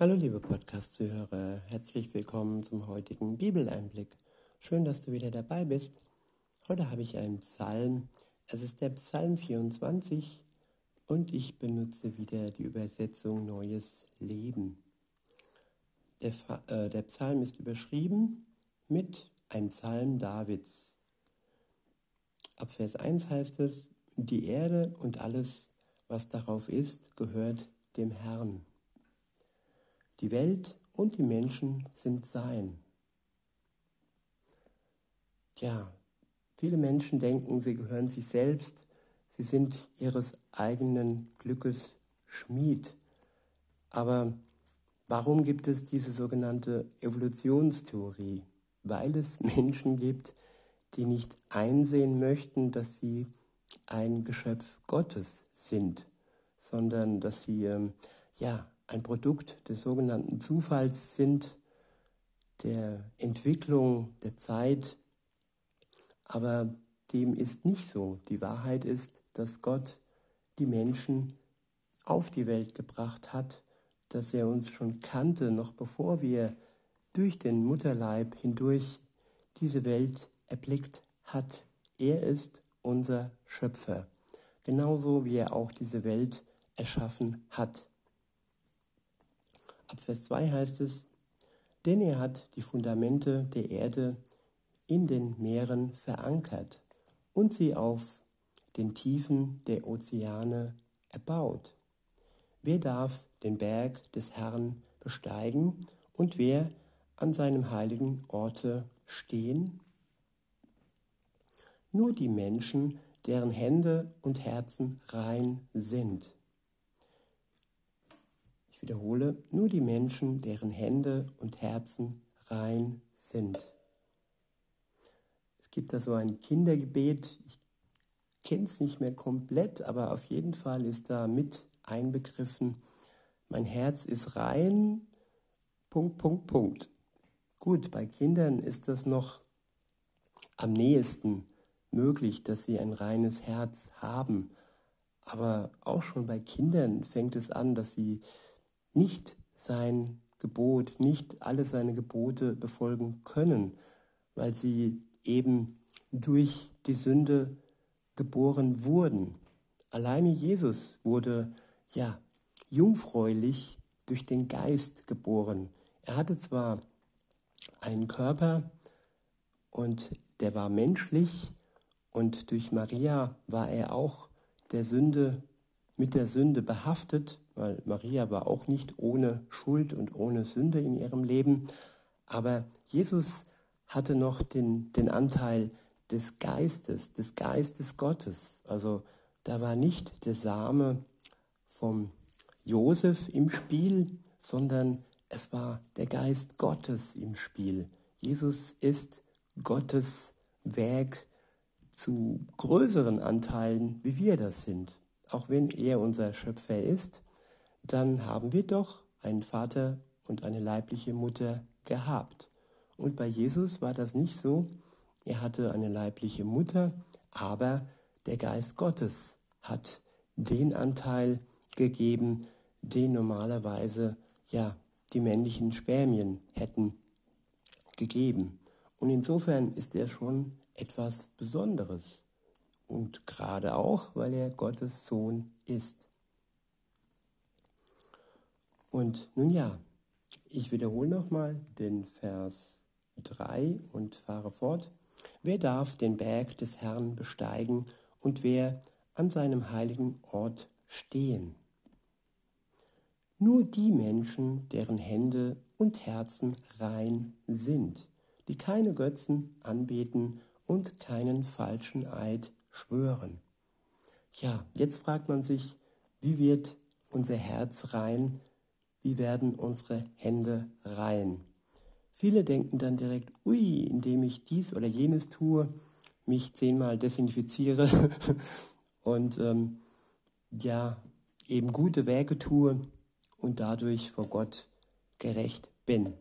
Hallo liebe Podcast-Zuhörer, herzlich willkommen zum heutigen Bibeleinblick. Schön, dass du wieder dabei bist. Heute habe ich einen Psalm. Es ist der Psalm 24 und ich benutze wieder die Übersetzung Neues Leben. Der, äh, der Psalm ist überschrieben mit einem Psalm Davids. Ab Vers 1 heißt es, die Erde und alles, was darauf ist, gehört dem Herrn. Die Welt und die Menschen sind sein. Ja, viele Menschen denken, sie gehören sich selbst, sie sind ihres eigenen Glückes Schmied. Aber warum gibt es diese sogenannte Evolutionstheorie? Weil es Menschen gibt, die nicht einsehen möchten, dass sie ein Geschöpf Gottes sind, sondern dass sie ähm, ja ein Produkt des sogenannten Zufalls sind, der Entwicklung der Zeit, aber dem ist nicht so. Die Wahrheit ist, dass Gott die Menschen auf die Welt gebracht hat, dass er uns schon kannte, noch bevor wir durch den Mutterleib hindurch diese Welt erblickt hat. Er ist unser Schöpfer, genauso wie er auch diese Welt erschaffen hat. Ab Vers 2 heißt es, denn er hat die Fundamente der Erde in den Meeren verankert und sie auf den Tiefen der Ozeane erbaut. Wer darf den Berg des Herrn besteigen und wer an seinem heiligen Orte stehen? Nur die Menschen, deren Hände und Herzen rein sind wiederhole, nur die Menschen, deren Hände und Herzen rein sind. Es gibt da so ein Kindergebet, ich kenne es nicht mehr komplett, aber auf jeden Fall ist da mit einbegriffen, mein Herz ist rein, Punkt, Punkt, Punkt. Gut, bei Kindern ist das noch am nächsten möglich, dass sie ein reines Herz haben. Aber auch schon bei Kindern fängt es an, dass sie nicht sein Gebot, nicht alle seine Gebote befolgen können, weil sie eben durch die Sünde geboren wurden. Alleine Jesus wurde ja jungfräulich durch den Geist geboren. Er hatte zwar einen Körper und der war menschlich und durch Maria war er auch der Sünde mit der Sünde behaftet, weil Maria war auch nicht ohne Schuld und ohne Sünde in ihrem Leben. Aber Jesus hatte noch den, den Anteil des Geistes, des Geistes Gottes. Also da war nicht der Same vom Josef im Spiel, sondern es war der Geist Gottes im Spiel. Jesus ist Gottes Werk zu größeren Anteilen, wie wir das sind. Auch wenn er unser Schöpfer ist, dann haben wir doch einen Vater und eine leibliche Mutter gehabt. Und bei Jesus war das nicht so. Er hatte eine leibliche Mutter, aber der Geist Gottes hat den Anteil gegeben, den normalerweise ja die männlichen Spermien hätten gegeben. Und insofern ist er schon etwas Besonderes. Und gerade auch, weil er Gottes Sohn ist. Und nun ja, ich wiederhole nochmal den Vers 3 und fahre fort. Wer darf den Berg des Herrn besteigen und wer an seinem heiligen Ort stehen? Nur die Menschen, deren Hände und Herzen rein sind, die keine Götzen anbeten und keinen falschen Eid schwören. Ja, jetzt fragt man sich, wie wird unser Herz rein, wie werden unsere Hände rein. Viele denken dann direkt, ui, indem ich dies oder jenes tue, mich zehnmal desinfiziere und ähm, ja, eben gute Werke tue und dadurch vor Gott gerecht bin.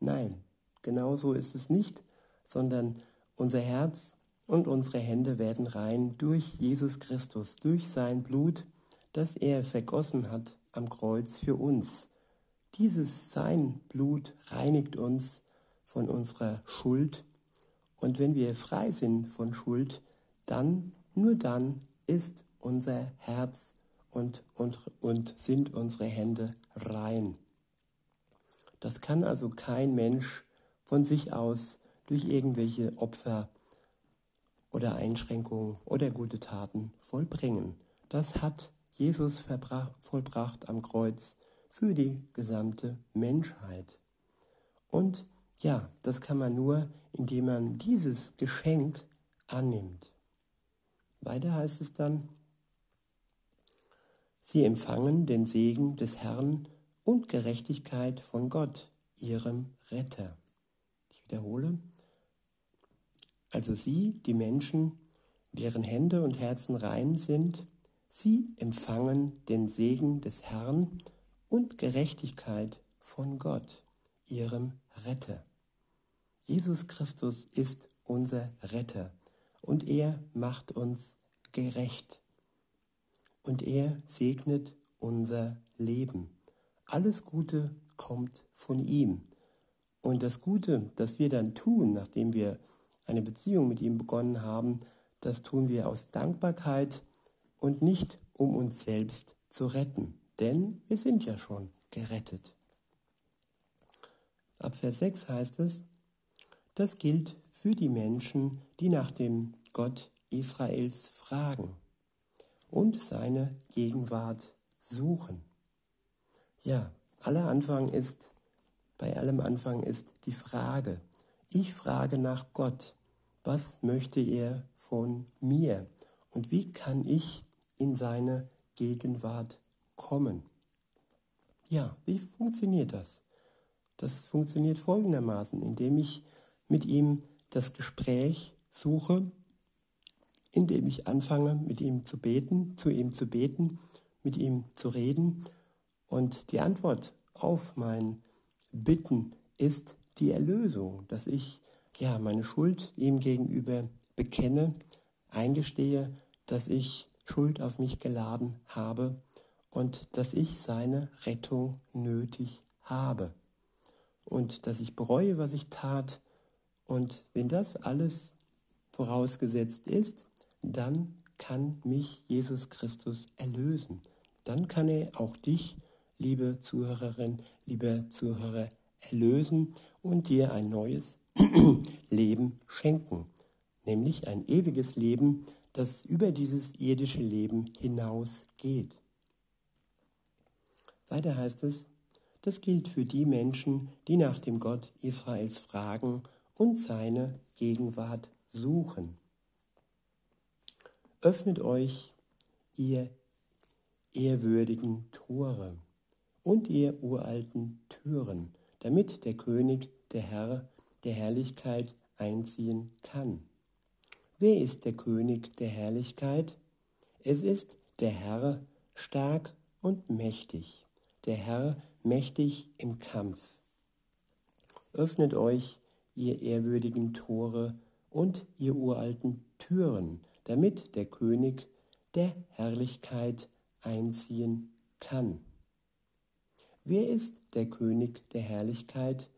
Nein, genau so ist es nicht, sondern unser Herz und unsere Hände werden rein durch Jesus Christus, durch sein Blut, das er vergossen hat am Kreuz für uns Dieses sein Blut reinigt uns von unserer Schuld. Und wenn wir frei sind von Schuld, dann, nur dann ist unser Herz und, und, und sind unsere Hände rein. Das kann also kein Mensch von sich aus durch irgendwelche Opfer oder Einschränkungen oder gute Taten vollbringen. Das hat Jesus vollbracht am Kreuz für die gesamte Menschheit. Und ja, das kann man nur, indem man dieses Geschenk annimmt. Weiter heißt es dann, sie empfangen den Segen des Herrn und Gerechtigkeit von Gott, ihrem Retter. Ich wiederhole, also sie, die Menschen, deren Hände und Herzen rein sind, sie empfangen den Segen des Herrn und Gerechtigkeit von Gott, ihrem Retter. Jesus Christus ist unser Retter und er macht uns gerecht und er segnet unser Leben. Alles Gute kommt von ihm. Und das Gute, das wir dann tun, nachdem wir eine Beziehung mit ihm begonnen haben, das tun wir aus Dankbarkeit und nicht um uns selbst zu retten. Denn wir sind ja schon gerettet. Ab Vers 6 heißt es, das gilt für die Menschen, die nach dem Gott Israels fragen und seine Gegenwart suchen. Ja, aller Anfang ist, bei allem Anfang ist die Frage. Ich frage nach Gott. Was möchte er von mir? Und wie kann ich in seine Gegenwart kommen? Ja, wie funktioniert das? Das funktioniert folgendermaßen, indem ich mit ihm das Gespräch suche, indem ich anfange, mit ihm zu beten, zu ihm zu beten, mit ihm zu reden. Und die Antwort auf mein Bitten ist die Erlösung, dass ich ja meine Schuld ihm gegenüber bekenne, eingestehe, dass ich Schuld auf mich geladen habe und dass ich seine Rettung nötig habe und dass ich bereue, was ich tat und wenn das alles vorausgesetzt ist, dann kann mich Jesus Christus erlösen. Dann kann er auch dich, liebe Zuhörerin, liebe Zuhörer, erlösen und dir ein neues Leben schenken, nämlich ein ewiges Leben, das über dieses irdische Leben hinausgeht. Weiter heißt es, das gilt für die Menschen, die nach dem Gott Israels fragen und seine Gegenwart suchen. Öffnet euch, ihr ehrwürdigen Tore und ihr uralten Türen, damit der König, der Herr der Herrlichkeit einziehen kann. Wer ist der König der Herrlichkeit? Es ist der Herr stark und mächtig, der Herr mächtig im Kampf. Öffnet euch, ihr ehrwürdigen Tore und ihr uralten Türen, damit der König der Herrlichkeit einziehen kann. Wer ist der König der Herrlichkeit?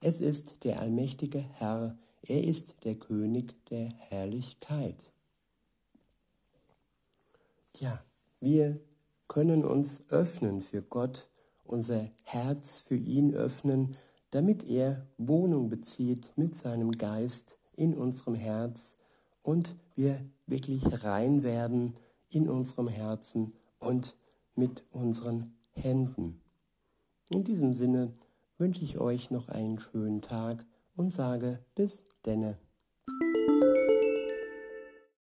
Es ist der allmächtige Herr, er ist der König der Herrlichkeit. Ja, wir können uns öffnen für Gott, unser Herz für ihn öffnen, damit er Wohnung bezieht mit seinem Geist in unserem Herz und wir wirklich rein werden in unserem Herzen und mit unseren Händen. In diesem Sinne wünsche ich euch noch einen schönen Tag und sage bis denne.